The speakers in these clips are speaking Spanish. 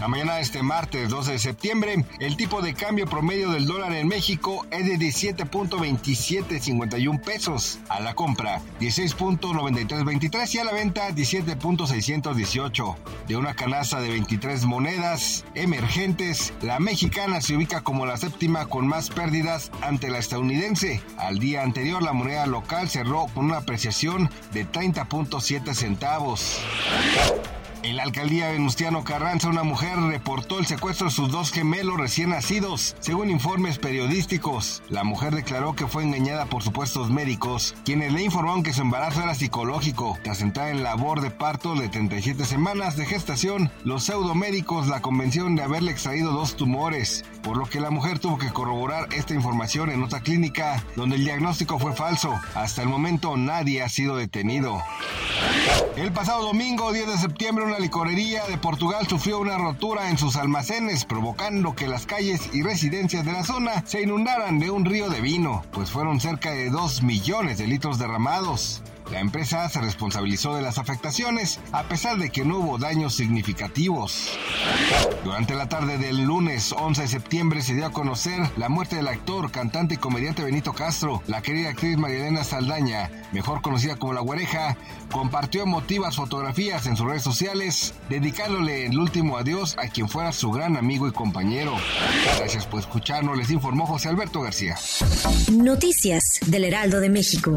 La mañana de este martes 12 de septiembre, el tipo de cambio promedio del dólar en México es de 17.2751 pesos. A la compra, 16.9323 y a la venta, 17.618. De una canasta de 23 monedas emergentes, la mexicana se ubica como la séptima con más pérdidas ante la estadounidense. Al día anterior, la moneda local cerró con una apreciación de 30.7 centavos. En la alcaldía Venustiano Carranza, una mujer reportó el secuestro de sus dos gemelos recién nacidos, según informes periodísticos. La mujer declaró que fue engañada por supuestos médicos, quienes le informaron que su embarazo era psicológico. Tras entrar en labor de parto de 37 semanas de gestación, los pseudomédicos la convencieron de haberle extraído dos tumores, por lo que la mujer tuvo que corroborar esta información en otra clínica, donde el diagnóstico fue falso. Hasta el momento nadie ha sido detenido. El pasado domingo, 10 de septiembre, una licorería de Portugal sufrió una rotura en sus almacenes, provocando que las calles y residencias de la zona se inundaran de un río de vino, pues fueron cerca de 2 millones de litros derramados. La empresa se responsabilizó de las afectaciones a pesar de que no hubo daños significativos. Durante la tarde del lunes 11 de septiembre se dio a conocer la muerte del actor, cantante y comediante Benito Castro. La querida actriz Marielena Saldaña, mejor conocida como La Guareja, compartió emotivas fotografías en sus redes sociales, dedicándole el último adiós a quien fuera su gran amigo y compañero. Gracias por escucharnos, les informó José Alberto García. Noticias del Heraldo de México.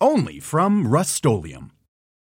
only from Rust-Oleum.